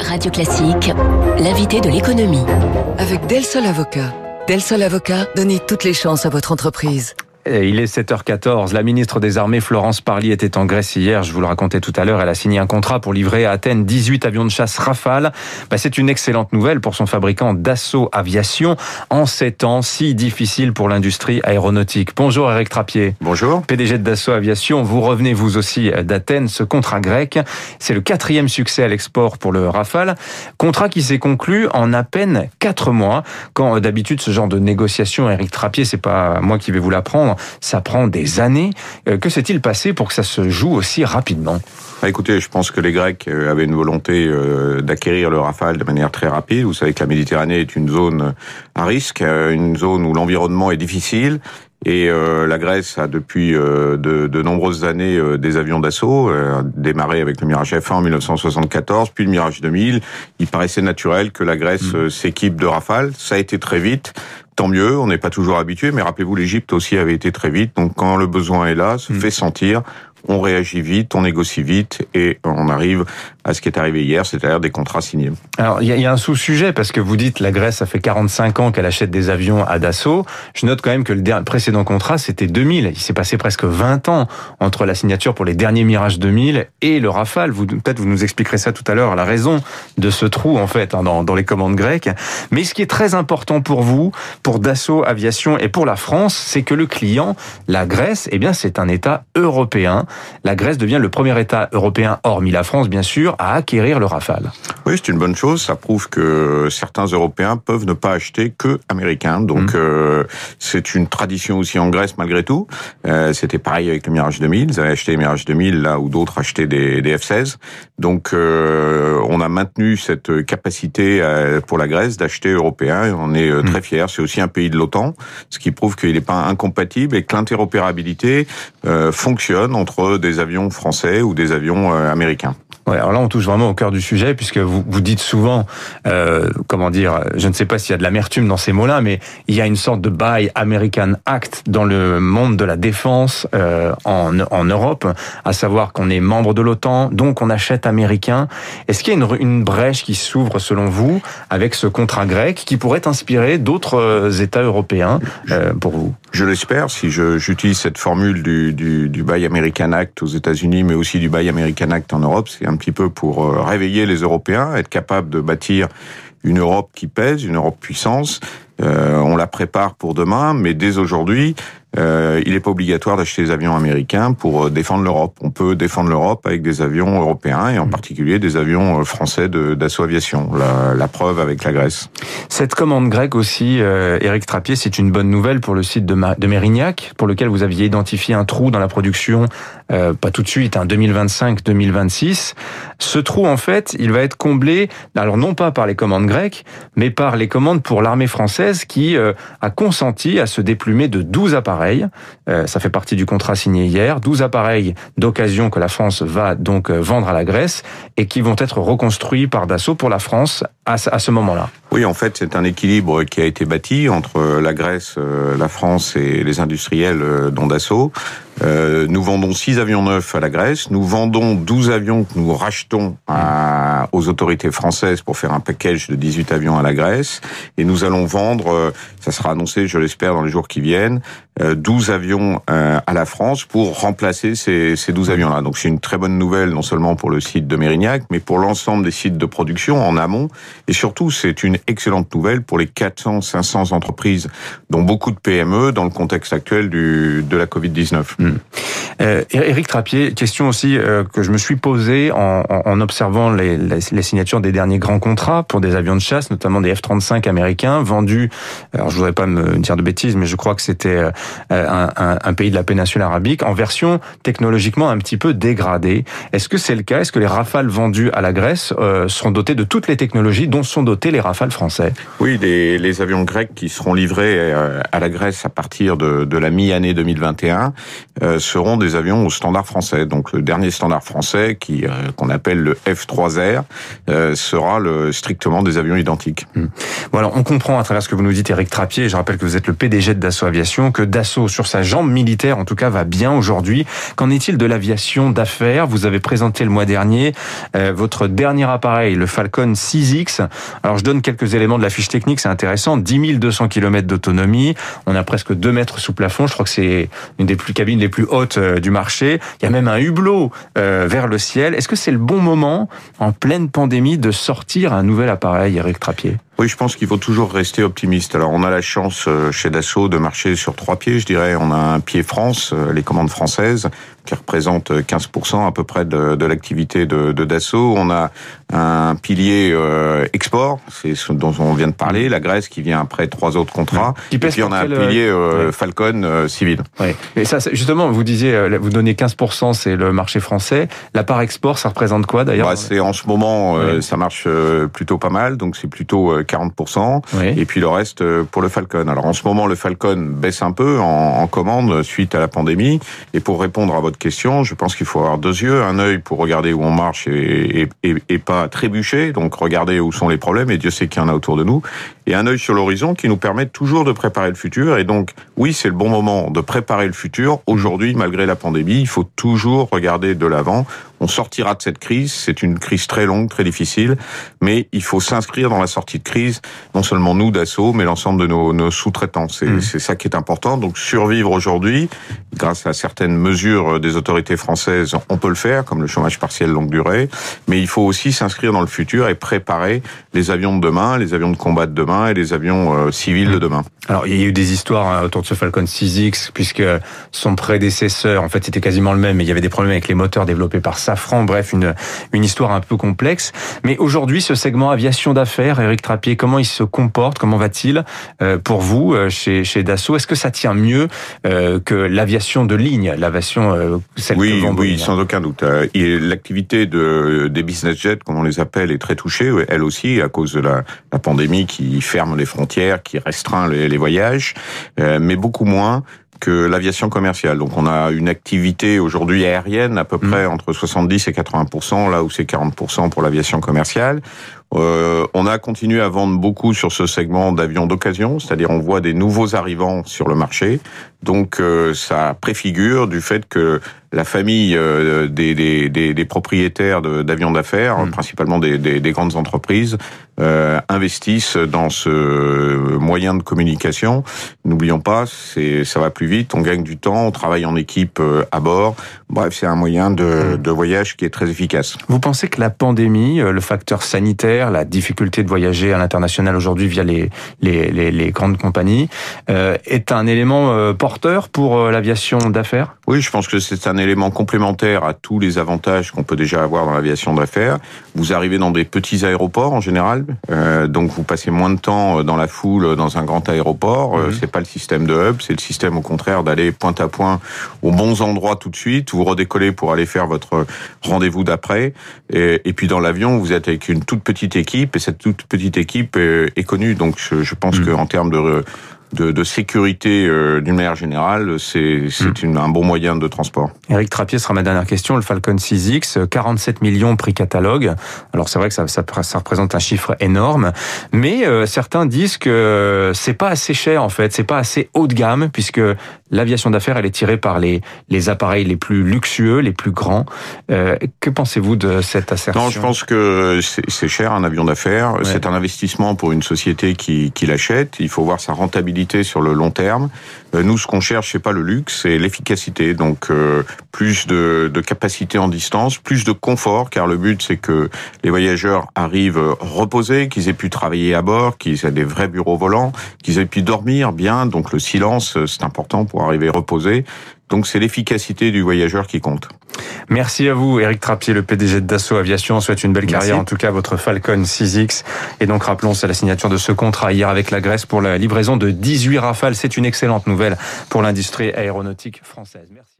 Radio Classique, l'invité de l'économie. Avec Del Sol Avocat. Del Sol Avocat, donnez toutes les chances à votre entreprise. Il est 7h14. La ministre des Armées, Florence Parly, était en Grèce hier. Je vous le racontais tout à l'heure. Elle a signé un contrat pour livrer à Athènes 18 avions de chasse Rafale. Bah, c'est une excellente nouvelle pour son fabricant Dassault Aviation en ces temps si difficiles pour l'industrie aéronautique. Bonjour Eric Trappier. Bonjour. PDG de Dassault Aviation. Vous revenez vous aussi d'Athènes. Ce contrat grec, c'est le quatrième succès à l'export pour le Rafale. Contrat qui s'est conclu en à peine quatre mois. Quand d'habitude ce genre de négociation, Eric Trappier, c'est pas moi qui vais vous l'apprendre ça prend des années. Euh, que s'est-il passé pour que ça se joue aussi rapidement? Bah, Écoutez, je pense que les Grecs euh, avaient une volonté euh, d'acquérir le Rafale de manière très rapide. Vous savez que la Méditerranée est une zone à risque, une zone où l'environnement est difficile. Et la Grèce a depuis de, de, nombreuses années des avions d'assaut, démarré avec le Mirage F1 en 1974, puis le Mirage 2000. Il paraissait naturel que la Grèce mmh. s'équipe de Rafale. Ça a été très vite tant mieux, on n'est pas toujours habitué, mais rappelez-vous, l'Égypte aussi avait été très vite, donc quand le besoin est là, se mm. fait sentir, on réagit vite, on négocie vite et on arrive à ce qui est arrivé hier, c'est-à-dire des contrats signés. Alors, il y, a un sous-sujet parce que vous dites la Grèce, ça fait 45 ans qu'elle achète des avions à Dassault. Je note quand même que le précédent contrat, c'était 2000. Il s'est passé presque 20 ans entre la signature pour les derniers Mirage 2000 et le Rafale. Peut-être vous nous expliquerez ça tout à l'heure, la raison de ce trou en fait hein, dans, dans les commandes grecques. Mais ce qui est très important pour vous, pour Dassault Aviation et pour la France, c'est que le client, la Grèce, eh bien c'est un État européen la Grèce devient le premier État européen, hormis la France bien sûr, à acquérir le Rafale. Oui, c'est une bonne chose. Ça prouve que certains Européens peuvent ne pas acheter que américains. Donc mmh. euh, c'est une tradition aussi en Grèce malgré tout. Euh, C'était pareil avec le Mirage 2000. Ils avaient acheté le Mirage 2000 là où d'autres achetaient des, des F-16. Donc euh, on a maintenu cette capacité euh, pour la Grèce d'acheter européen. On est euh, très mmh. fiers. C'est aussi un pays de l'OTAN, ce qui prouve qu'il n'est pas incompatible et que l'interopérabilité euh, fonctionne entre des avions français ou des avions américains. Ouais, alors là, on touche vraiment au cœur du sujet, puisque vous, vous dites souvent, euh, comment dire, je ne sais pas s'il y a de l'amertume dans ces mots-là, mais il y a une sorte de Buy American Act dans le monde de la défense euh, en, en Europe, à savoir qu'on est membre de l'OTAN, donc on achète américain. Est-ce qu'il y a une, une brèche qui s'ouvre, selon vous, avec ce contrat grec, qui pourrait inspirer d'autres euh, États européens euh, pour vous? Je l'espère, si j'utilise cette formule du, du, du Buy American Act aux États-Unis, mais aussi du Buy American Act en Europe, c'est un petit peu pour euh, réveiller les Européens, être capable de bâtir une Europe qui pèse, une Europe puissance. Euh, on la prépare pour demain, mais dès aujourd'hui, euh, il n'est pas obligatoire d'acheter des avions américains pour euh, défendre l'Europe. On peut défendre l'Europe avec des avions européens et en mm. particulier des avions euh, français d'assaut aviation. La, la, preuve avec la Grèce. Cette commande grecque aussi, euh, Éric Trappier, c'est une bonne nouvelle pour le site de, de Mérignac, pour lequel vous aviez identifié un trou dans la production, euh, pas tout de suite, hein, 2025-2026. Ce trou, en fait, il va être comblé, alors non pas par les commandes grecques, mais par les commandes pour l'armée française qui a consenti à se déplumer de 12 appareils euh, ça fait partie du contrat signé hier. 12 appareils d'occasion que la France va donc euh, vendre à la Grèce et qui vont être reconstruits par Dassault pour la France à ce moment-là. Oui, en fait, c'est un équilibre qui a été bâti entre la Grèce, euh, la France et les industriels dont Dassault. Euh, nous vendons 6 avions neufs à la Grèce, nous vendons 12 avions que nous rachetons à, aux autorités françaises pour faire un package de 18 avions à la Grèce, et nous allons vendre, euh, ça sera annoncé, je l'espère, dans les jours qui viennent, 12 euh, avions à la France pour remplacer ces, ces 12 avions-là. Donc c'est une très bonne nouvelle, non seulement pour le site de Mérignac, mais pour l'ensemble des sites de production en amont, et surtout c'est une excellente nouvelle pour les 400-500 entreprises, dont beaucoup de PME, dans le contexte actuel du, de la Covid-19. Euh, Éric Trappier, question aussi euh, que je me suis posée en, en observant les, les, signatures des derniers grands contrats pour des avions de chasse, notamment des F-35 américains vendus. Alors je voudrais pas me dire de bêtises, mais je crois que c'était euh, un, un, un, pays de la péninsule arabique en version technologiquement un petit peu dégradée. Est-ce que c'est le cas? Est-ce que les Rafales vendus à la Grèce euh, seront dotés de toutes les technologies dont sont dotés les Rafales Français. Oui, les, les avions grecs qui seront livrés euh, à la Grèce à partir de, de la mi-année 2021 euh, seront des avions au standard français. Donc le dernier standard français, qui euh, qu'on appelle le F3R, sera le, strictement des avions identiques. Hum. Bon on comprend à travers ce que vous nous dites, Eric Trappier, je rappelle que vous êtes le PDG de Dassault Aviation, que Dassault, sur sa jambe militaire, en tout cas, va bien aujourd'hui. Qu'en est-il de l'aviation d'affaires? Vous avez présenté le mois dernier votre dernier appareil, le Falcon 6X. Alors je donne quelques éléments de la fiche technique, c'est intéressant. 10 200 km d'autonomie, on a presque 2 mètres sous plafond, je crois que c'est une des plus cabines les plus hautes euh, du marché. Il y a même un hublot euh, vers le ciel. Est-ce que c'est le bon moment, en pleine pandémie, de sortir un nouvel appareil, Eric Trappier? Oui, je pense qu'il faut toujours rester optimiste. Alors, on a la chance euh, chez Dassault de marcher sur trois pieds, je dirais. On a un pied France, les commandes françaises, qui représente 15% à peu près de, de l'activité de, de, Dassault. On a un pilier euh, export, c'est ce dont on vient de parler, la Grèce qui vient après trois autres contrats. et puis on a un pilier euh, Falcon euh, civil. Oui. Et ça, justement, vous disiez, vous donnez 15%, c'est le marché français. La part export, ça représente quoi d'ailleurs? Bah, C'est en ce moment, ça marche plutôt pas mal, donc c'est plutôt 40%. Et puis le reste pour le Falcon. Alors en ce moment, le Falcon baisse un peu en, en commande suite à la pandémie. Et pour répondre à votre question, je pense qu'il faut avoir deux yeux, un œil pour regarder où on marche et, et pas trébucher, donc regarder où sont les problèmes, et Dieu sait qu'il y en a autour de nous, et un œil sur l'horizon qui nous permet toujours de préparer le futur. Et donc, oui, c'est le bon moment de préparer le futur. Aujourd'hui, malgré la pandémie, il faut toujours regarder de l'avant. On sortira de cette crise. C'est une crise très longue, très difficile, mais il faut s'inscrire dans la sortie de crise. Non seulement nous d'assaut, mais l'ensemble de nos, nos sous-traitants. C'est mmh. ça qui est important. Donc, survivre aujourd'hui, grâce à certaines mesures des autorités françaises, on peut le faire, comme le chômage partiel longue durée. Mais il faut aussi s'inscrire dans le futur et préparer les avions de demain, les avions de combat de demain et les avions euh, civils de demain. Alors, il y a eu des histoires hein, autour de ce Falcon 6X, puisque son prédécesseur, en fait, c'était quasiment le même, mais il y avait des problèmes avec les moteurs développés par Safran. Bref, une, une histoire un peu complexe. Mais aujourd'hui, ce segment aviation d'affaires, Eric Trappier, comment il se comporte Comment va-t-il euh, pour vous euh, chez, chez Dassault? Est-ce que ça tient mieux que l'aviation de ligne, l'aviation celle oui, que Oui, sans aucun doute. L'activité de, des business jets, comme on les appelle, est très touchée, elle aussi, à cause de la, la pandémie qui ferme les frontières, qui restreint les, les voyages, euh, mais beaucoup moins que l'aviation commerciale. Donc on a une activité aujourd'hui aérienne à peu mmh. près entre 70 et 80 là où c'est 40 pour l'aviation commerciale. Euh, on a continué à vendre beaucoup sur ce segment d'avions d'occasion, c'est-à-dire on voit des nouveaux arrivants sur le marché. Donc euh, ça préfigure du fait que la famille euh, des, des, des, des, propriétaires d'avions d'affaires, mmh. principalement des, des, grandes entreprises, euh, investissent dans ce moyen de communication. N'oublions pas, c'est ça va plus vite, on gagne du temps, on travaille en équipe euh, à bord. Bref, c'est un moyen de, mmh. de voyage qui est très efficace. Vous pensez que la pandémie, le facteur sanitaire, la difficulté de voyager à l'international aujourd'hui via les, les, les, les, grandes compagnies, est un élément porteur pour l'aviation d'affaires? Oui, je pense que c'est un élément complémentaire à tous les avantages qu'on peut déjà avoir dans l'aviation d'affaires. Vous arrivez dans des petits aéroports en général, euh, donc vous passez moins de temps dans la foule dans un grand aéroport. Euh, mhm. C'est pas le système de hub, c'est le système au contraire d'aller point à point aux bons endroits tout de suite. Vous redécollez pour aller faire votre rendez-vous d'après. Et, et, puis dans l'avion, vous êtes avec une toute petite équipe et cette toute petite équipe est, est connue. Donc je, je pense mhm. qu'en termes de de, de sécurité euh, d'une manière générale, c'est mm. un bon moyen de transport. Eric Trappier sera ma dernière question. Le Falcon 6X, 47 millions prix catalogue. Alors c'est vrai que ça, ça, ça, représente un chiffre énorme, mais euh, certains disent que c'est pas assez cher en fait, c'est pas assez haut de gamme puisque l'aviation d'affaires elle est tirée par les les appareils les plus luxueux, les plus grands. Euh, que pensez-vous de cette assertion? Non, je pense que c'est cher un avion d'affaires. C'est un investissement pour une société qui, qui l'achète. Il faut voir sa rentabilité sur le long terme. Euh, nous, ce qu'on cherche, c'est pas le luxe, c'est l'efficacité. Donc, euh, plus de, de, capacité en distance, plus de confort, car le but, c'est que les voyageurs arrivent reposés, qu'ils aient pu travailler à bord, qu'ils aient des vrais bureaux volants, qu'ils aient pu dormir bien. Donc, le silence, c'est important pour arriver reposé. Donc, c'est l'efficacité du voyageur qui compte. Merci à vous, Eric Trappier, le PDG de Dassault Aviation. On souhaite une belle carrière, en tout cas, votre Falcon 6X. Et donc, rappelons, c'est la signature de ce contrat hier avec la Grèce pour la livraison de 18 rafales. C'est une excellente nouvelle pour l'industrie aéronautique française. Merci.